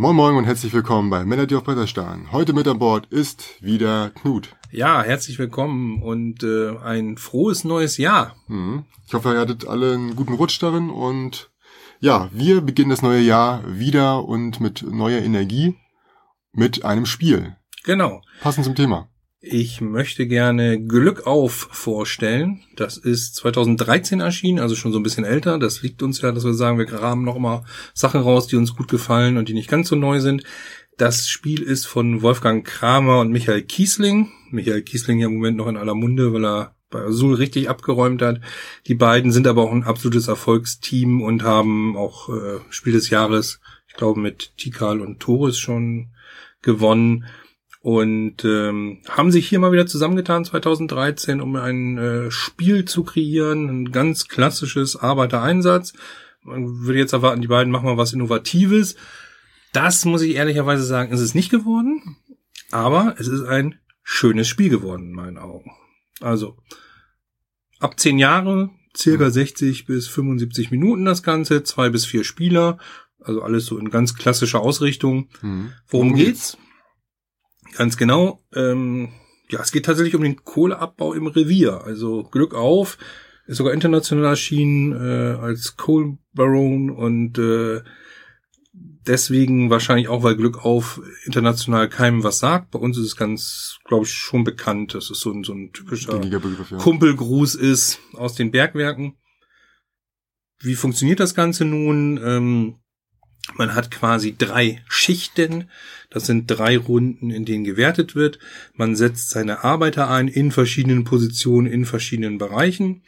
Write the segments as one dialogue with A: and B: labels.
A: Moin Moin und herzlich willkommen bei Melody of Bretterstein. Heute mit an Bord ist wieder Knut.
B: Ja, herzlich willkommen und äh, ein frohes neues Jahr.
A: Mhm. Ich hoffe, ihr hattet alle einen guten Rutsch darin und ja, wir beginnen das neue Jahr wieder und mit neuer Energie mit einem Spiel.
B: Genau.
A: Passend zum Thema.
B: Ich möchte gerne Glück auf vorstellen. Das ist 2013 erschienen, also schon so ein bisschen älter. Das liegt uns ja, dass wir sagen, wir graben noch mal Sachen raus, die uns gut gefallen und die nicht ganz so neu sind. Das Spiel ist von Wolfgang Kramer und Michael Kiesling. Michael Kiesling ja im Moment noch in aller Munde, weil er bei Azul richtig abgeräumt hat. Die beiden sind aber auch ein absolutes Erfolgsteam und haben auch äh, Spiel des Jahres, ich glaube, mit Tikal und Torres schon gewonnen und ähm, haben sich hier mal wieder zusammengetan 2013, um ein äh, Spiel zu kreieren, ein ganz klassisches Arbeitereinsatz. Man würde jetzt erwarten, die beiden machen mal was Innovatives. Das muss ich ehrlicherweise sagen, ist es nicht geworden, aber es ist ein schönes Spiel geworden in meinen Augen. Also ab zehn Jahre, circa 60 bis 75 Minuten das Ganze, zwei bis vier Spieler, also alles so in ganz klassischer Ausrichtung. Mhm. Worum geht's? Ganz genau. Ähm, ja, es geht tatsächlich um den Kohleabbau im Revier. Also Glück auf, ist sogar international erschienen äh, als Coal Baron und äh, deswegen wahrscheinlich auch, weil Glück auf international keinem was sagt. Bei uns ist es ganz, glaube ich, schon bekannt, dass es so ein, so ein typischer
A: Begriff, ja.
B: Kumpelgruß ist aus den Bergwerken. Wie funktioniert das Ganze nun? Ähm, man hat quasi drei Schichten. Das sind drei Runden, in denen gewertet wird. Man setzt seine Arbeiter ein in verschiedenen Positionen, in verschiedenen Bereichen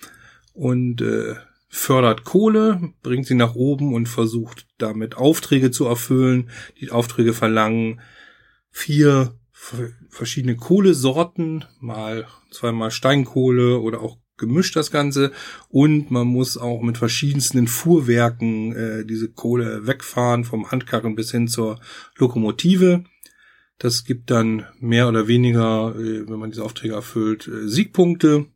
B: und äh, fördert Kohle, bringt sie nach oben und versucht damit Aufträge zu erfüllen. Die Aufträge verlangen vier verschiedene Kohlesorten, mal zweimal Steinkohle oder auch gemischt das Ganze und man muss auch mit verschiedensten Fuhrwerken äh, diese Kohle wegfahren, vom Handkarren bis hin zur Lokomotive. Das gibt dann mehr oder weniger, äh, wenn man diese Aufträge erfüllt, äh, Siegpunkte.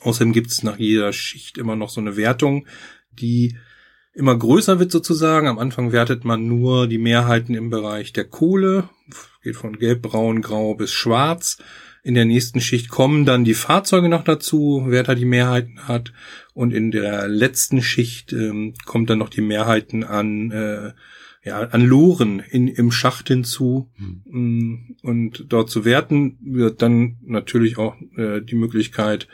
B: Außerdem gibt es nach jeder Schicht immer noch so eine Wertung, die immer größer wird sozusagen. Am Anfang wertet man nur die Mehrheiten im Bereich der Kohle, geht von gelb, braun, grau bis schwarz. In der nächsten Schicht kommen dann die Fahrzeuge noch dazu, wer da die Mehrheiten hat. Und in der letzten Schicht ähm, kommt dann noch die Mehrheiten an, äh, ja, an Loren in, im Schacht hinzu. Mhm. Und dort zu werten wird dann natürlich auch äh, die Möglichkeit,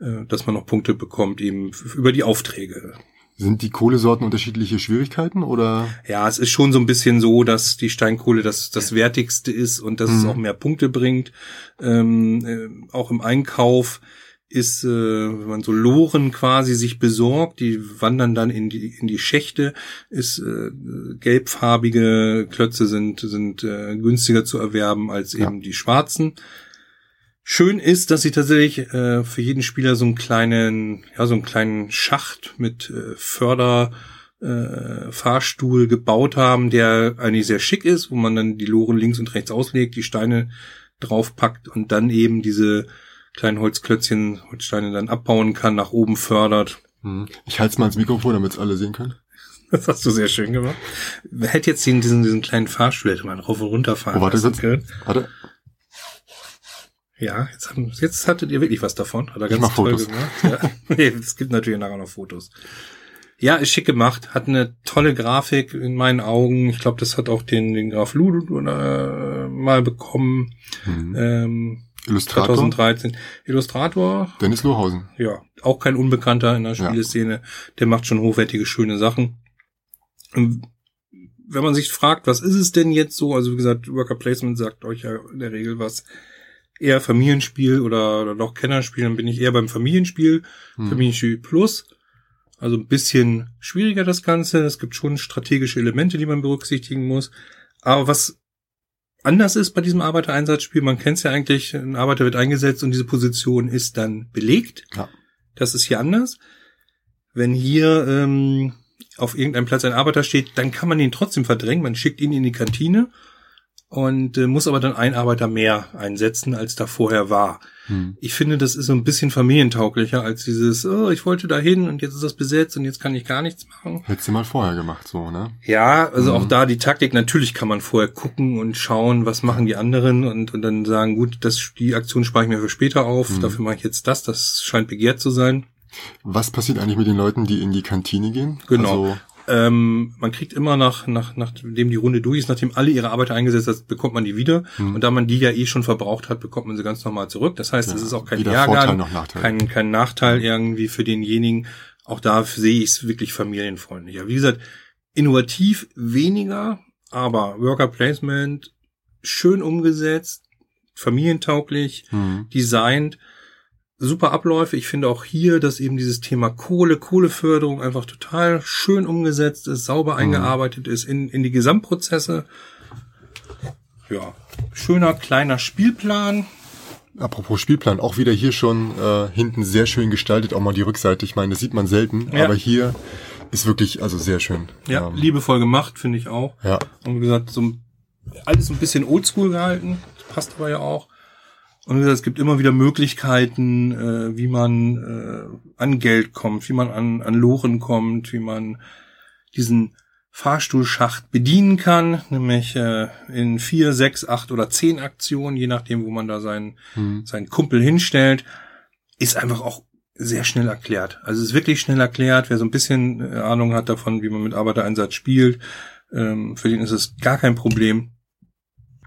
B: äh, dass man noch Punkte bekommt, eben über die Aufträge.
A: Sind die Kohlesorten unterschiedliche Schwierigkeiten oder?
B: Ja, es ist schon so ein bisschen so, dass die Steinkohle das, das wertigste ist und dass mhm. es auch mehr Punkte bringt. Ähm, äh, auch im Einkauf ist, äh, wenn man so Loren quasi sich besorgt, die wandern dann in die, in die Schächte, ist äh, gelbfarbige Klötze sind, sind äh, günstiger zu erwerben als eben ja. die schwarzen. Schön ist, dass sie tatsächlich äh, für jeden Spieler so einen kleinen, ja, so einen kleinen Schacht mit äh, Förder, äh, Fahrstuhl gebaut haben, der eigentlich sehr schick ist, wo man dann die Loren links und rechts auslegt, die Steine draufpackt und dann eben diese kleinen Holzklötzchen, Holzsteine dann abbauen kann, nach oben fördert.
A: Hm. Ich halte es mal ins Mikrofon, damit es alle sehen können.
B: Das hast du sehr schön gemacht. Wer hätte jetzt den, diesen, diesen kleinen Fahrstuhl hätte man rauf und runter fahren
A: oh, warte, können. Warte.
B: Ja, jetzt, haben, jetzt hattet ihr wirklich was davon. Hat er
A: ganz toll Fotos. gemacht.
B: Ja. nee, es gibt natürlich nachher noch Fotos. Ja, ist schick gemacht, hat eine tolle Grafik in meinen Augen. Ich glaube, das hat auch den, den Graf Ludo äh, mal bekommen. Mhm. Ähm,
A: Illustrator?
B: 2013. Illustrator.
A: Dennis Lohausen.
B: Ja, auch kein Unbekannter in der Spieleszene. Ja. Der macht schon hochwertige, schöne Sachen. Und wenn man sich fragt, was ist es denn jetzt so? Also wie gesagt, Worker Placement sagt euch ja in der Regel was eher Familienspiel oder, oder doch Kennerspiel, dann bin ich eher beim Familienspiel, hm. Familienspiel Plus. Also ein bisschen schwieriger das Ganze. Es gibt schon strategische Elemente, die man berücksichtigen muss. Aber was anders ist bei diesem Arbeitereinsatzspiel, man kennt es ja eigentlich, ein Arbeiter wird eingesetzt und diese Position ist dann belegt.
A: Ja.
B: Das ist hier anders. Wenn hier ähm, auf irgendeinem Platz ein Arbeiter steht, dann kann man ihn trotzdem verdrängen. Man schickt ihn in die Kantine und äh, muss aber dann ein Arbeiter mehr einsetzen, als da vorher war. Hm. Ich finde, das ist so ein bisschen familientauglicher als dieses, oh, ich wollte da hin und jetzt ist das besetzt und jetzt kann ich gar nichts machen.
A: Hättest du mal vorher gemacht, so, ne?
B: Ja, also mhm. auch da die Taktik, natürlich kann man vorher gucken und schauen, was machen die anderen und, und dann sagen, gut, das, die Aktion spare ich mir für später auf, mhm. dafür mache ich jetzt das, das scheint begehrt zu sein.
A: Was passiert eigentlich mit den Leuten, die in die Kantine gehen?
B: Genau. Also ähm, man kriegt immer nach, nach, nachdem die Runde durch ist, nachdem alle ihre Arbeit eingesetzt hat, bekommt man die wieder. Hm. Und da man die ja eh schon verbraucht hat, bekommt man sie ganz normal zurück. Das heißt, es ist auch kein Ärger, kein, kein Nachteil irgendwie für denjenigen. Auch da sehe ich es wirklich familienfreundlicher. Wie gesagt, innovativ weniger, aber Worker Placement schön umgesetzt, familientauglich, hm. designt super Abläufe. Ich finde auch hier, dass eben dieses Thema Kohle, Kohleförderung einfach total schön umgesetzt ist, sauber mhm. eingearbeitet ist in, in die Gesamtprozesse. Ja, schöner kleiner Spielplan.
A: Apropos Spielplan, auch wieder hier schon äh, hinten sehr schön gestaltet, auch mal die Rückseite. Ich meine, das sieht man selten, ja. aber hier ist wirklich also sehr schön.
B: Ja, ähm, liebevoll gemacht, finde ich auch.
A: Ja.
B: Und wie gesagt, so alles ein bisschen oldschool gehalten, passt aber ja auch. Und es gibt immer wieder Möglichkeiten, äh, wie man äh, an Geld kommt, wie man an, an Loren kommt, wie man diesen Fahrstuhlschacht bedienen kann, nämlich äh, in vier, sechs, acht oder zehn Aktionen, je nachdem, wo man da seinen, hm. seinen Kumpel hinstellt, ist einfach auch sehr schnell erklärt. Also es ist wirklich schnell erklärt. Wer so ein bisschen äh, Ahnung hat davon, wie man mit Arbeitereinsatz spielt, ähm, für den ist es gar kein Problem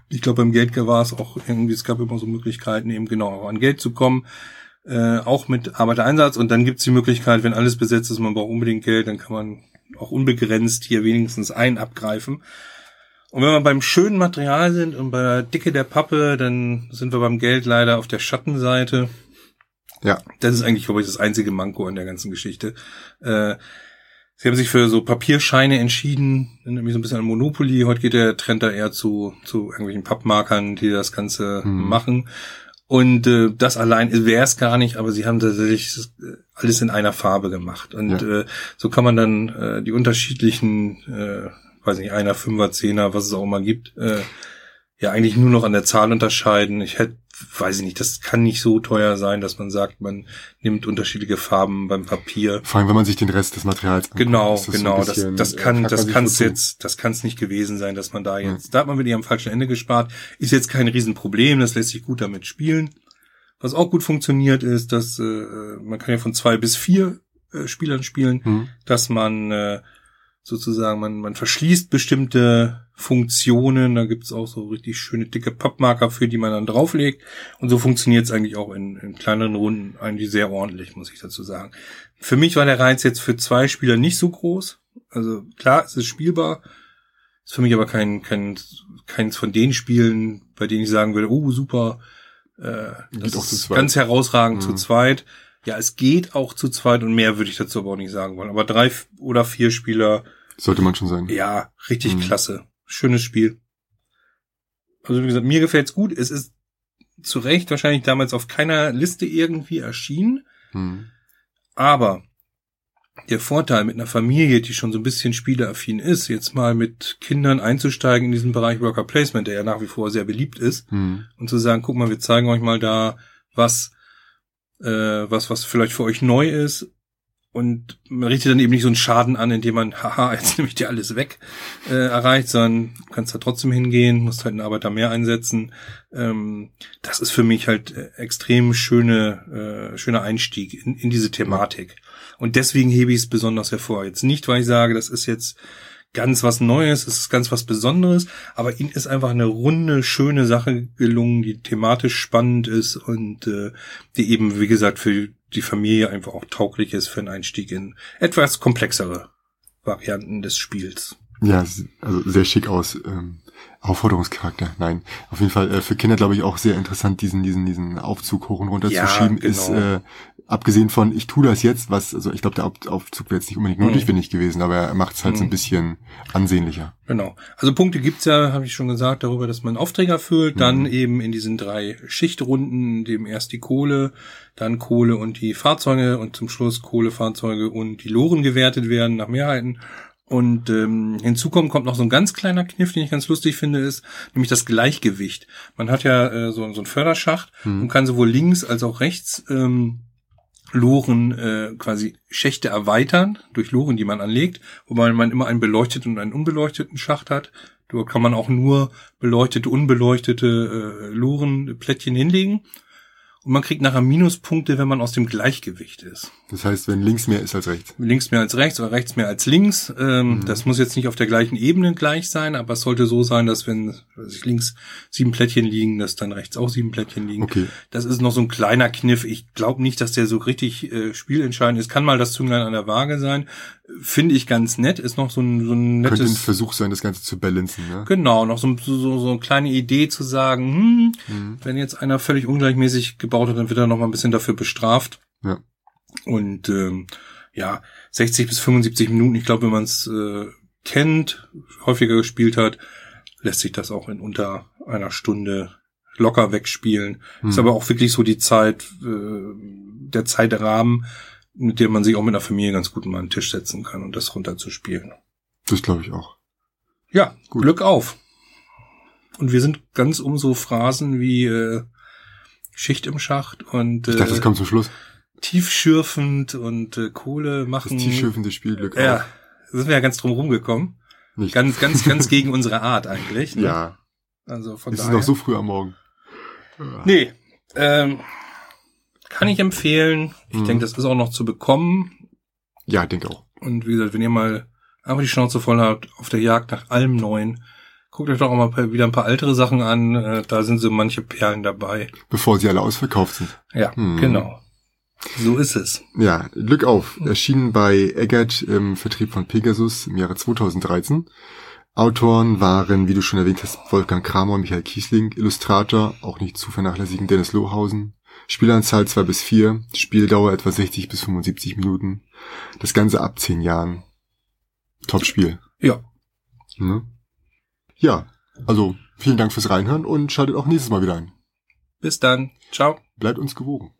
B: ich glaube, beim Geld war es auch irgendwie, es gab immer so Möglichkeiten, eben genau an Geld zu kommen, äh, auch mit Arbeitereinsatz. Und dann gibt es die Möglichkeit, wenn alles besetzt ist, man braucht unbedingt Geld, dann kann man auch unbegrenzt hier wenigstens ein abgreifen. Und wenn wir beim schönen Material sind und bei der Dicke der Pappe, dann sind wir beim Geld leider auf der Schattenseite.
A: Ja.
B: Das ist eigentlich, glaube ich, das einzige Manko an der ganzen Geschichte. Äh, Sie haben sich für so Papierscheine entschieden, nämlich so ein bisschen an Monopoly. Heute geht der Trend da eher zu, zu irgendwelchen Pappmarkern, die das Ganze mhm. machen. Und äh, das allein wäre es gar nicht, aber sie haben tatsächlich alles in einer Farbe gemacht. Und ja. äh, so kann man dann äh, die unterschiedlichen, äh, weiß nicht, einer, Fünfer, Zehner, was es auch immer gibt, äh, ja eigentlich nur noch an der Zahl unterscheiden. Ich hätte weiß ich nicht, das kann nicht so teuer sein, dass man sagt, man nimmt unterschiedliche Farben beim Papier.
A: Vor allem, wenn man sich den Rest des Materials
B: anguckt, Genau, das genau, das, das kann, das kann es jetzt, das kann es nicht gewesen sein, dass man da jetzt, ja. da hat man wieder am falschen Ende gespart. Ist jetzt kein Riesenproblem, das lässt sich gut damit spielen. Was auch gut funktioniert, ist, dass äh, man kann ja von zwei bis vier äh, Spielern spielen, mhm. dass man äh, sozusagen, man, man verschließt bestimmte Funktionen, da gibt's auch so richtig schöne dicke Pappmarker für, die man dann drauflegt. Und so funktioniert's eigentlich auch in, in kleineren Runden eigentlich sehr ordentlich, muss ich dazu sagen. Für mich war der Reiz jetzt für zwei Spieler nicht so groß. Also klar, es ist spielbar. Ist für mich aber kein, kein, keins von den Spielen, bei denen ich sagen würde, oh super, äh, das ist ganz herausragend mhm. zu zweit. Ja, es geht auch zu zweit und mehr würde ich dazu aber auch nicht sagen wollen. Aber drei oder vier Spieler
A: sollte man schon sein.
B: Ja, richtig mhm. klasse. Schönes Spiel. Also wie gesagt, mir gefällt's gut. Es ist zu Recht wahrscheinlich damals auf keiner Liste irgendwie erschienen. Mhm. Aber der Vorteil mit einer Familie, die schon so ein bisschen spieleaffin ist, jetzt mal mit Kindern einzusteigen in diesen Bereich Worker Placement, der ja nach wie vor sehr beliebt ist, mhm. und zu sagen, guck mal, wir zeigen euch mal da was, äh, was, was vielleicht für euch neu ist und man richtet dann eben nicht so einen Schaden an, indem man, haha, jetzt nehme ich dir alles weg, äh, erreicht, sondern kannst da trotzdem hingehen, musst halt einen Arbeiter mehr einsetzen. Ähm, das ist für mich halt äh, extrem schöne, äh, schöner Einstieg in, in diese Thematik. Und deswegen hebe ich es besonders hervor. Jetzt nicht, weil ich sage, das ist jetzt ganz was Neues, es ist ganz was Besonderes, aber ihnen ist einfach eine runde, schöne Sache gelungen, die thematisch spannend ist und äh, die eben, wie gesagt, für die Familie einfach auch tauglich ist für einen Einstieg in etwas komplexere Varianten des Spiels.
A: Ja, also sehr schick aus. Ähm, Aufforderungscharakter, nein. Auf jeden Fall äh, für Kinder, glaube ich, auch sehr interessant, diesen, diesen, diesen Aufzug hoch und runter ja, zu schieben, genau. ist äh, abgesehen von, ich tue das jetzt, was, also ich glaube, der Aufzug wäre jetzt nicht unbedingt notwendig mhm. gewesen, aber er macht es halt mhm. so ein mhm. bisschen ansehnlicher.
B: Genau. Also Punkte gibt's ja, habe ich schon gesagt, darüber, dass man Aufträger füllt, mhm. dann eben in diesen drei Schichtrunden, dem erst die Kohle, dann Kohle und die Fahrzeuge und zum Schluss Kohle, Fahrzeuge und die Loren gewertet werden nach Mehrheiten. Und ähm, hinzu kommt, kommt noch so ein ganz kleiner Kniff, den ich ganz lustig finde, ist nämlich das Gleichgewicht. Man hat ja äh, so, so einen Förderschacht hm. und kann sowohl links als auch rechts ähm, Loren äh, quasi Schächte erweitern durch Loren, die man anlegt, wobei man immer einen beleuchteten und einen unbeleuchteten Schacht hat. Dort kann man auch nur beleuchtete, unbeleuchtete äh, Lorenplättchen hinlegen. Und man kriegt nachher Minuspunkte, wenn man aus dem Gleichgewicht ist.
A: Das heißt, wenn links mehr ist als rechts.
B: Links mehr als rechts oder rechts mehr als links. Ähm, mhm. Das muss jetzt nicht auf der gleichen Ebene gleich sein, aber es sollte so sein, dass wenn also links sieben Plättchen liegen, dass dann rechts auch sieben Plättchen liegen. Okay. Das ist noch so ein kleiner Kniff. Ich glaube nicht, dass der so richtig äh, spielentscheidend ist. Kann mal das Zünglein an der Waage sein. Finde ich ganz nett. Ist noch so ein, so ein
A: nettes... Könnte ein Versuch sein, das Ganze zu balancen, ne?
B: Genau, noch so, so, so eine kleine Idee zu sagen, hm, mhm. wenn jetzt einer völlig ungleichmäßig gebaut hat, dann wird er noch mal ein bisschen dafür bestraft. Ja. Und ähm, ja, 60 bis 75 Minuten, ich glaube, wenn man es äh, kennt, häufiger gespielt hat, lässt sich das auch in unter einer Stunde locker wegspielen. Hm. Ist aber auch wirklich so die Zeit, äh, der Zeitrahmen, mit dem man sich auch mit einer Familie ganz gut mal an den Tisch setzen kann und das runterzuspielen.
A: Das glaube ich auch.
B: Ja, gut. Glück auf. Und wir sind ganz um so Phrasen wie äh, Schicht im Schacht und
A: äh, Ich dachte, das kommt zum Schluss
B: tiefschürfend und äh, Kohle machen.
A: Das tiefschürfende Spielglück.
B: Ja, da sind wir ja ganz drum rumgekommen. Nicht. Ganz, ganz, ganz gegen unsere Art eigentlich.
A: Ne? Ja. Also von es daher. ist noch so früh am Morgen.
B: Nee, ähm, kann ich empfehlen. Ich mhm. denke, das ist auch noch zu bekommen.
A: Ja, denke auch.
B: Und wie gesagt, wenn ihr mal einfach die Schnauze voll habt auf der Jagd nach allem Neuen, guckt euch doch auch mal wieder ein paar ältere Sachen an. Äh, da sind so manche Perlen dabei.
A: Bevor sie alle ausverkauft sind.
B: Ja, hm. genau. So ist es.
A: Ja, Glück auf. Erschienen bei Eggert im Vertrieb von Pegasus im Jahre 2013. Autoren waren, wie du schon erwähnt hast, Wolfgang Kramer und Michael Kiesling. Illustrator, auch nicht zu vernachlässigen, Dennis Lohausen. Spielanzahl 2 bis 4. Spieldauer etwa 60 bis 75 Minuten. Das Ganze ab 10 Jahren. Top-Spiel.
B: Ja.
A: Ne? Ja, also vielen Dank fürs Reinhören und schaltet auch nächstes Mal wieder ein.
B: Bis dann. Ciao.
A: Bleibt uns gewogen.